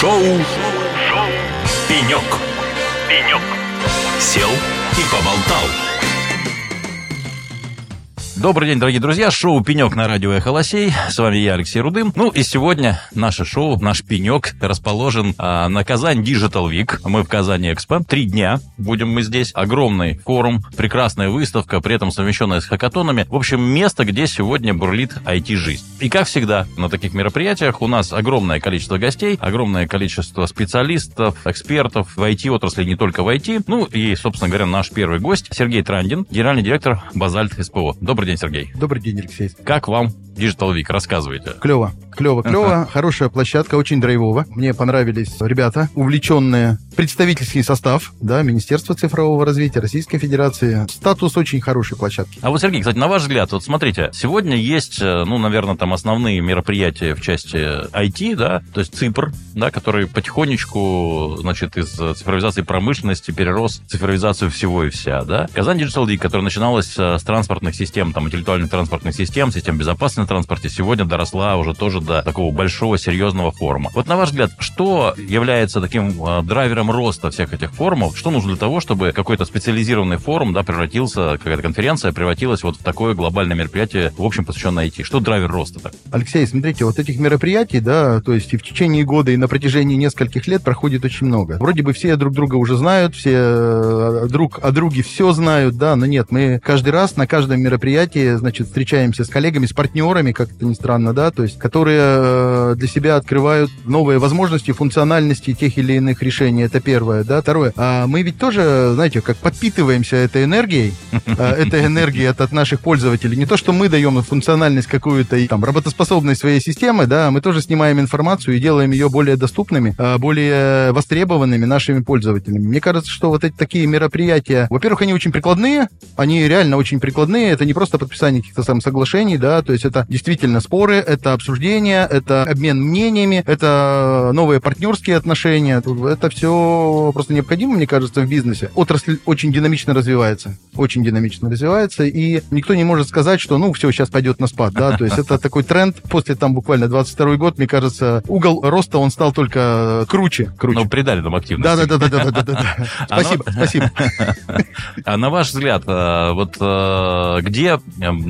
Шоу. «Пенек». «Пенек». Сел и поболтал. Добрый день, дорогие друзья. Шоу «Пенек» на радио «Эхо Лосей». С вами я, Алексей Рудым. Ну и сегодня наше шоу, наш «Пенек» расположен а, на Казань Digital Week. Мы в Казани Экспо. Три дня будем мы здесь. Огромный форум, прекрасная выставка, при этом совмещенная с хакатонами. В общем, место, где сегодня бурлит IT-жизнь. И как всегда, на таких мероприятиях у нас огромное количество гостей, огромное количество специалистов, экспертов в IT-отрасли, не только в IT. Ну и, собственно говоря, наш первый гость Сергей Трандин, генеральный директор «Базальт СПО». Добрый день, Сергей. Добрый день, Алексей. Как вам Digital Week? Рассказывайте. Клево, клево, клево. Хорошая площадка, очень драйвово. Мне понравились ребята, увлеченные. Представительский состав, да, Министерство цифрового развития Российской Федерации. Статус очень хорошей площадки. А вот, Сергей, кстати, на ваш взгляд, вот смотрите, сегодня есть, э, ну, наверное, там основные мероприятия в части IT, да, то есть ЦИПР, да, который потихонечку, значит, из цифровизации промышленности перерос в цифровизацию всего и вся, да. Казань Digital Week, которая начиналась э, с транспортных систем, там, интеллектуальных транспортных систем, систем безопасности на транспорте, сегодня доросла уже тоже до такого большого, серьезного форума. Вот на ваш взгляд, что является таким э, драйвером роста всех этих форумов? Что нужно для того, чтобы какой-то специализированный форум, да, превратился, какая-то конференция превратилась вот в такое глобальное мероприятие, в общем, посвященное IT? Что драйвер роста-то? Алексей, смотрите, вот этих мероприятий, да, то есть и в течение года, и на протяжении нескольких лет проходит очень много. Вроде бы все друг друга уже знают, все э, друг о друге все знают, да, но нет, мы каждый раз на каждом мероприятии, значит, встречаемся с коллегами, с партнерами, как это ни странно, да, то есть, которые э, для себя открывают новые возможности, функциональности тех или иных решений. Это первое, да. Второе, а мы ведь тоже, знаете, как подпитываемся этой энергией, э, этой энергией от, наших пользователей. Не то, что мы даем функциональность какую-то и там работоспособность своей системы, да, мы тоже снимаем информацию и делаем ее более доступными, э, более востребованными нашими пользователями. Мне кажется, что вот эти такие мероприятия, во-первых, они очень прикладные, они реально очень прикладные, это не просто подписание каких-то там соглашений, да, то есть это действительно споры, это обсуждения, это обмен мнениями, это новые партнерские отношения. Это все просто необходимо, мне кажется, в бизнесе. Отрасль очень динамично развивается. Очень динамично развивается, и никто не может сказать, что, ну, все, сейчас пойдет на спад, да, то есть это такой тренд. После там буквально 22 год, мне кажется, угол роста, он стал только круче. круче. Ну, придали нам активность. Да, да, да, да, да, да, да. Спасибо, спасибо. А на ваш взгляд, э, вот э, где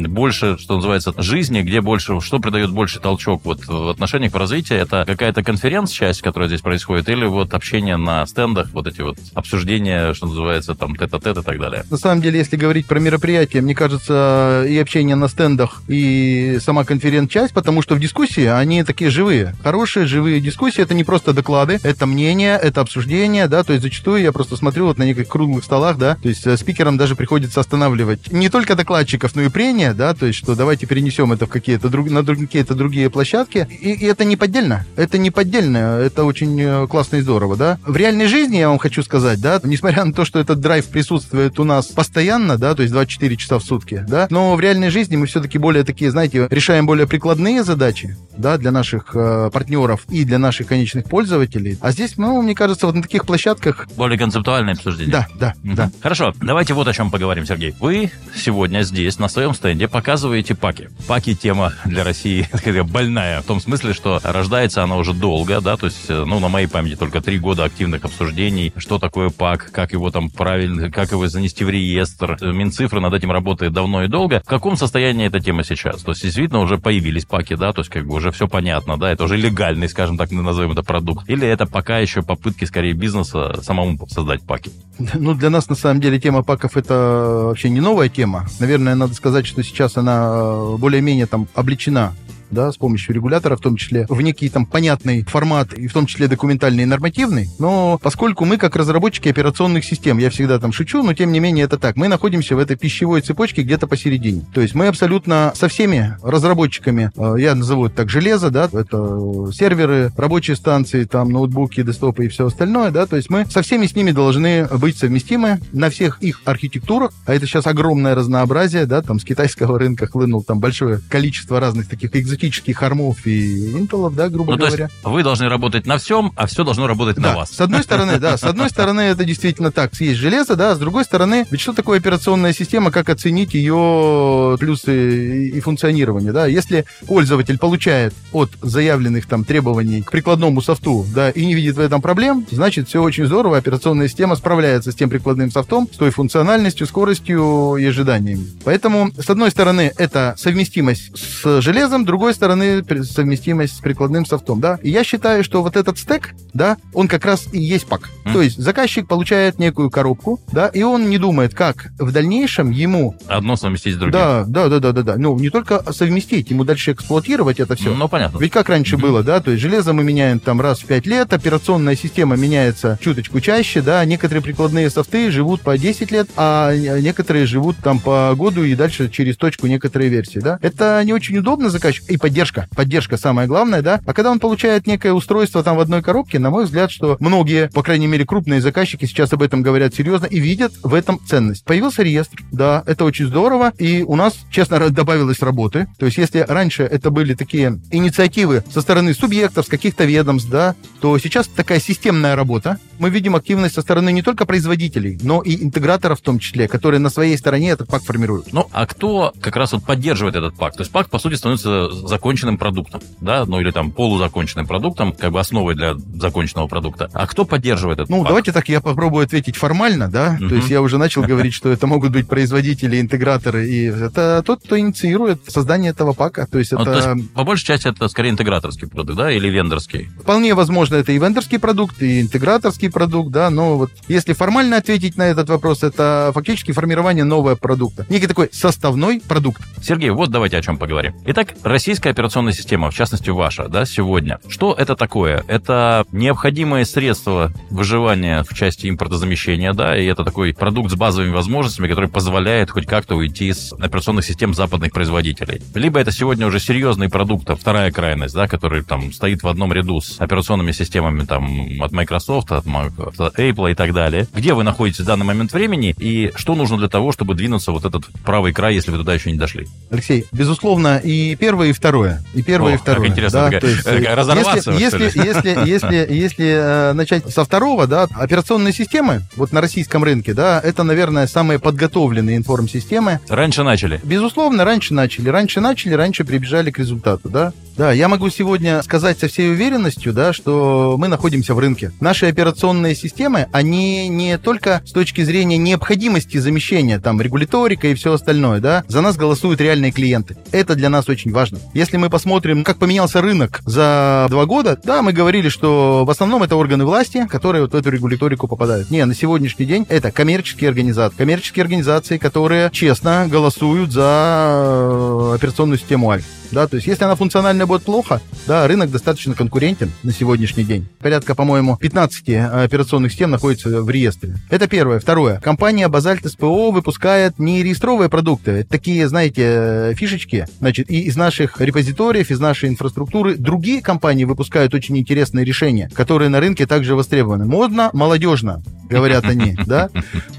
больше, что называется, жизни, где больше, что придает больше толчок вот в отношениях в развитии? Это какая-то конференц-часть, которая здесь происходит, или вот общение на стендах, вот эти вот обсуждения, что называется, там, тет-а-тет и так далее? На самом деле, если говорить про мероприятия, мне кажется, и общение на стендах, и сама конференц-часть, потому что в дискуссии они такие живые. Хорошие, живые дискуссии, это не просто доклады, это мнение, это обсуждение, да, то есть зачастую я просто смотрю вот на неких круглых столах, да, то есть э, спикерам даже приходится останавливать не только докладчиков, но и прения, да, то есть что давайте перенесем это в какие-то друг, на какие-то другие площадки, и, и это не поддельно, это не поддельно, это очень э, классно и здорово, да. В реальной жизни, я вам хочу сказать, да, несмотря на то, что этот драйв присутствует у нас постоянно, да, то есть 24 часа в сутки, да, но в реальной жизни мы все-таки более такие, знаете, решаем более прикладные задачи, да, для наших э, партнеров и для наших конечных пользователей. А здесь, ну, мне кажется, вот на таких площадках... Более концептуальное обсуждение. Да, да, Мгм. да. Хорошо, давайте вот о чем поговорим, Сергей. Вы сегодня здесь, на своем стенде, показываете паки. Паки тема для России такая больная, в том смысле, что рождается она уже долго, да, то есть, э, ну, на моей памяти только три года активных обсуждений, что такое пак, как его там правильно, как его занести в реестр. Э, Минцифры над этим работает давно и долго. В каком состоянии эта тема сейчас? То есть, действительно, уже появились паки, да, то есть, как бы уже все понятно, да, это уже легальный, скажем так, назовем это продукт. Или это пока еще попытки, скорее, бизнеса самому создать паки? Ну, для нас, на самом деле, тема паков это вообще не новая тема. Наверное, надо сказать, что сейчас она э, более-менее там обличена да, с помощью регулятора, в том числе, в некий там понятный формат, и в том числе документальный и нормативный. Но поскольку мы, как разработчики операционных систем, я всегда там шучу, но тем не менее это так, мы находимся в этой пищевой цепочке где-то посередине. То есть мы абсолютно со всеми разработчиками, э, я назову это так, железо, да, это серверы, рабочие станции, там, ноутбуки, десктопы и все остальное, да, то есть мы со всеми с ними должны быть совместимы на всех их архитектурах, а это сейчас огромное разнообразие, да, там с китайского рынка хлынул там большое количество разных таких экзотических классических армов и интелов, да, грубо Ну, говоря. вы должны работать на всем, а все должно работать на Да, вас. с одной стороны, да, с одной стороны, это действительно так, есть железо, да, с другой стороны, ведь что такое операционная система, как оценить ее плюсы и функционирование, да, если пользователь получает от заявленных там требований к прикладному софту, да, и не видит в этом проблем, значит, все очень здорово, операционная система справляется с тем прикладным софтом, с той функциональностью, скоростью и ожиданиями. Поэтому, с одной стороны, это совместимость с железом, с другой стороны, совместимость с прикладным софтом, да. И я считаю, что вот этот стек, да, он как раз и есть пак. Мгм. То есть заказчик получает некую коробку, да, и он не думает, как в дальнейшем ему, Одно совместить с другим. да, да, да, да, да, да, ну, не только совместить, ему дальше эксплуатировать это все. Ну, понятно. Ведь как раньше Мгм. было, да, то есть железо мы меняем там раз в 5 лет, операционная система меняется чуточку чаще, да, некоторые прикладные софты живут по 10 лет, а некоторые живут там по году и дальше через точку некоторые версии, да. Это не очень удобно заказчику. И поддержка. Поддержка самое главное, да. А когда он получает некое устройство там в одной коробке, на мой взгляд, что многие, по крайней мере, крупные заказчики сейчас об этом говорят серьезно и видят в этом ценность. Появился реестр, да, это очень здорово, и у нас, честно, добавилось работы. То есть, если раньше это были такие инициативы со стороны субъектов, с каких-то ведомств, да, то сейчас такая системная работа. Мы видим активность со стороны не только производителей, но и интеграторов в том числе, которые на своей стороне этот пак формируют. Ну, а кто как раз вот поддерживает этот пак? То есть пак, по сути, становится законченным продуктом, да, ну или там полузаконченным продуктом, как бы основой для законченного продукта. А кто поддерживает этот Ну, пак? давайте так, я попробую ответить формально, да. Мгм. То есть я уже начал говорить, что это могут быть производители, интеграторы, и это тот, кто инициирует создание этого пака. То есть Ну, это то есть, по большей части, это скорее интеграторский продукт, да, или вендорский? вполне возможно, это и вендорский продукт, и интеграторский продукт, да, но вот если формально ответить на этот вопрос, это фактически формирование нового продукта. Некий такой составной продукт. Сергей, вот давайте о чем поговорим. Итак, российская операционная система, в частности ваша, да, сегодня. Что это такое? Это необходимое средство выживания в части импортозамещения, да, и это такой продукт с базовыми возможностями, который позволяет хоть как-то уйти с операционных систем западных производителей. Либо это сегодня уже серьезный продукт, а вторая крайность, да, который там стоит в одном ряду с операционными системами там от Microsoft, от от Apple и так далее. Где вы находитесь в данный момент времени и что нужно для того, чтобы двинуться вот этот правый край, если вы туда еще не дошли? Алексей, безусловно, и первое, и второе. И первое, О, и второе. как интересно, такая, то есть, э, разорваться, если, если, если, если, если э, начать со второго, да, операционные системы, вот на российском рынке, да, это, наверное, самые подготовленные информсистемы. Раньше начали. Безусловно, раньше начали, раньше начали, раньше прибежали к результату, да. Да, я могу сегодня сказать со всей уверенностью, да, что мы находимся в рынке. Наши операционные системы, они не только с точки зрения необходимости замещения, там, регуляторика и все остальное, да, за нас голосуют реальные клиенты. Это для нас очень важно. Если мы посмотрим, как поменялся рынок за два года, да, мы говорили, что в основном это органы власти, которые вот в эту регуляторику попадают. Не, на сегодняшний день это коммерческие организации. Коммерческие организации, которые честно голосуют за э, операционную систему Альфа. Да, то есть если она функционально будет плохо, да, рынок достаточно конкурентен на сегодняшний день. Порядка, по-моему, 15 операционных систем находится в реестре. Это первое. Второе. Компания Базальт СПО выпускает не реестровые продукты. Это такие, знаете, э, фишечки. Значит, и из наших репозиториев, из нашей инфраструктуры другие компании выпускают очень интересные решения, которые на рынке также востребованы. Модно, молодежно, говорят они, да?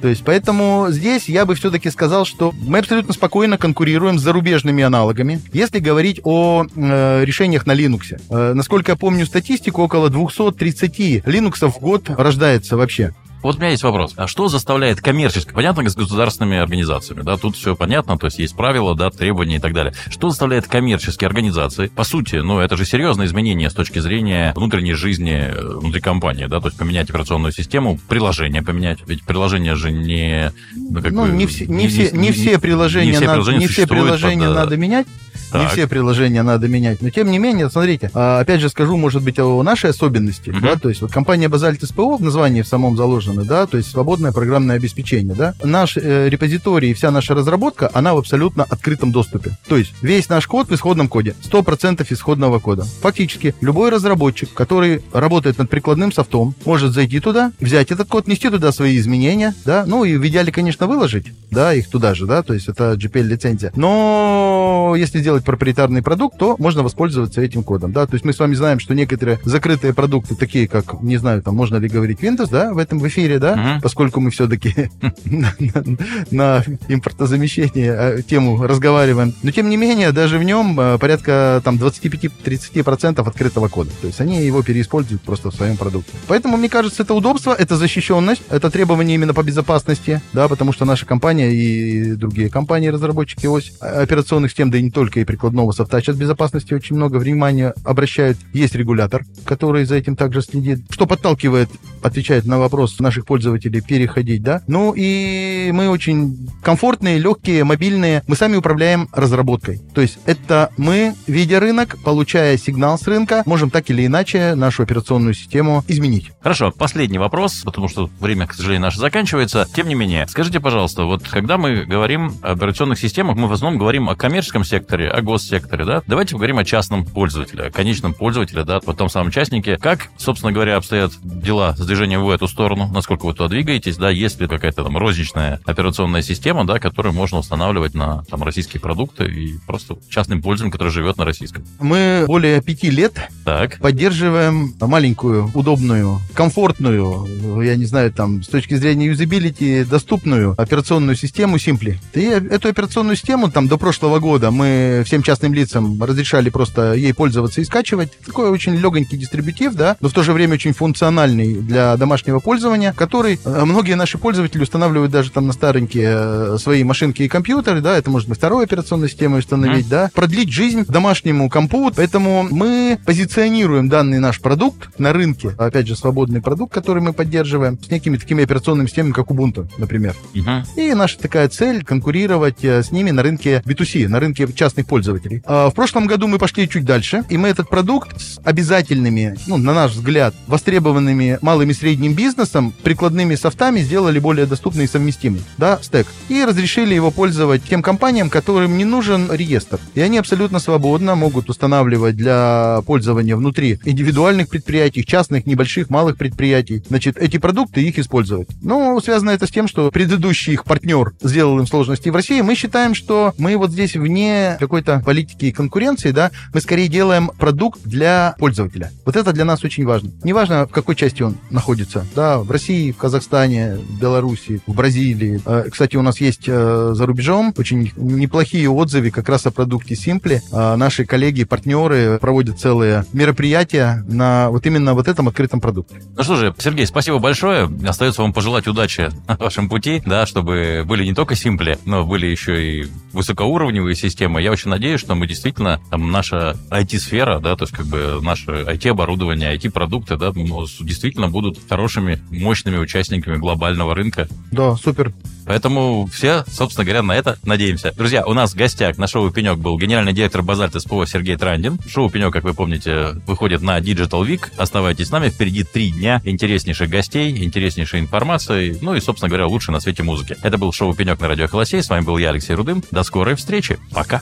То есть, поэтому здесь я бы все-таки сказал, что мы абсолютно спокойно конкурируем с зарубежными аналогами. Если говорить о э, решениях на Linux, э, насколько я помню статистику, около 230 Linux в год рождается вообще. Вот у меня есть вопрос. А что заставляет коммерчески, понятно, с государственными организациями, да, тут все понятно, то есть есть правила, да, требования и так далее. Что заставляет коммерческие организации, по сути, ну, это же серьезное изменение с точки зрения внутренней жизни э, внутри компании, да, то есть поменять операционную систему, приложение поменять, ведь приложение же не... Ну, как Ну, бы, не все, не, все, не все приложения, не все надо, приложения не все приложения под, э, надо менять. Не Так. все приложения надо менять. Но тем не менее, смотрите, а, опять же скажу, может быть, о нашей особенности. Мгм. Да, то есть вот компания Базальт СПО в названии в самом заложена, да, то есть свободное программное обеспечение, да. Наш э, репозиторий и вся наша разработка, она в абсолютно открытом доступе. То есть весь наш код в исходном коде, 100% исходного кода. Фактически любой разработчик, который работает над прикладным софтом, может зайти туда, взять этот код, нести туда свои изменения, да, ну и в идеале, конечно, выложить, да, их туда же, да, то есть это GPL-лицензия. Но если сделать проприетарный продукт, то можно воспользоваться этим кодом, да, то есть мы с вами знаем, что некоторые закрытые продукты, такие как, не знаю, там, можно ли говорить Windows, да, в этом в эфире, да, Мгм. поскольку мы все-таки на, на- на импортозамещение э, тему разговариваем. Но тем не менее, даже в нем э, порядка там 25-30% открытого кода. То есть они его переиспользуют просто в своем продукте. Поэтому, мне кажется, это удобство, это защищенность, это требование именно по безопасности, да, потому что наша компания и другие компании, разработчики ось э, операционных систем, да и не только, и прикладного софта сейчас безопасности очень много внимания обращают. Есть регулятор, который за этим также следит, что подталкивает, отвечает на вопрос наших пользователей переходить, да. Ну и мы очень комфортные, легкие, мобильные. Мы сами управляем разработкой. То есть это мы, видя рынок, получая сигнал с рынка, можем так или иначе нашу операционную систему изменить. Хорошо, последний вопрос, потому что время, к сожалению, наше заканчивается. Тем не менее, скажите, пожалуйста, вот когда мы говорим о операционных системах, мы в основном говорим о коммерческом секторе, о госсекторе, да? Давайте поговорим о частном пользователе, о конечном пользователе, да, вот том самом участнике. Как, собственно говоря, обстоят дела с движением в эту сторону? Насколько вы туда двигаетесь, да? Есть ли какая-то там розничная операционная система, да, которую можно устанавливать на там российские продукты и просто частным пользователем, который живет на российском? Мы более пяти лет Так. поддерживаем маленькую, удобную, комфортную, я не знаю, там, с точки зрения юзабилити, доступную операционную систему Simpli. И эту операционную систему там до прошлого года мы всем частным лицам разрешали просто ей пользоваться и скачивать. Такой очень легонький дистрибутив, да, но в то же время очень функциональный для домашнего пользования, который э, многие наши пользователи устанавливают даже там на старенькие э, свои машинки и компьютеры, да, это может быть второй операционной системой установить, да, продлить жизнь домашнему компу, поэтому мы позиционируем данный наш продукт на рынке, опять же, свободный продукт, который мы поддерживаем, с некими такими операционными системами, как Ubuntu, например. Мгм. И наша такая цель конкурировать э, с ними на рынке B2C, на рынке частных пользователей. А В прошлом году мы пошли чуть дальше, и мы этот продукт с обязательными, ну, на наш взгляд, востребованными малым и средним бизнесом, прикладными софтами сделали более доступный и совместимый, да, стек. И разрешили его пользовать тем компаниям, которым не нужен реестр. И они абсолютно свободно могут устанавливать для пользования внутри индивидуальных предприятий, частных, небольших, малых предприятий, значит, эти продукты их использовать. Но связано это с тем, что предыдущий их партнер сделал им сложности в России. Мы считаем, что мы вот здесь вне какой-то политики и конкуренции, да, мы скорее делаем продукт для пользователя. Вот это для нас очень важно. Неважно, в какой части он находится, да, в России, в Казахстане, в Беларуси, в Бразилии. Э, Кстати, у нас есть э, за рубежом очень неплохие отзывы как раз о продукте Simply. Э, Наши коллеги, партнеры проводят целые мероприятия на вот именно вот этом открытом продукте. Ну что же, Сергей, спасибо большое. Остается вам пожелать удачи на вашем пути, да, чтобы были не только симпли, но были еще и высокоуровневые системы. Я очень надеюсь, что мы действительно, там, наша IT-сфера, да, то есть как бы наше IT-оборудование, IT-продукты, да, ну, действительно будут хорошими, мощными участниками глобального рынка. Да, супер. Поэтому все, собственно говоря, на это надеемся. Друзья, у нас в гостях на шоу «Пенек» был генеральный директор Базальт СПО Сергей Трандин. Шоу «Пенек», как вы помните, выходит на Digital Week. Оставайтесь с нами, впереди три дня интереснейших гостей, интереснейшей информации, ну и, собственно говоря, лучше на свете музыки. Это был шоу «Пенек» на радио «Холосей». С вами был я, Алексей Рудым. До скорой встречи. Пока.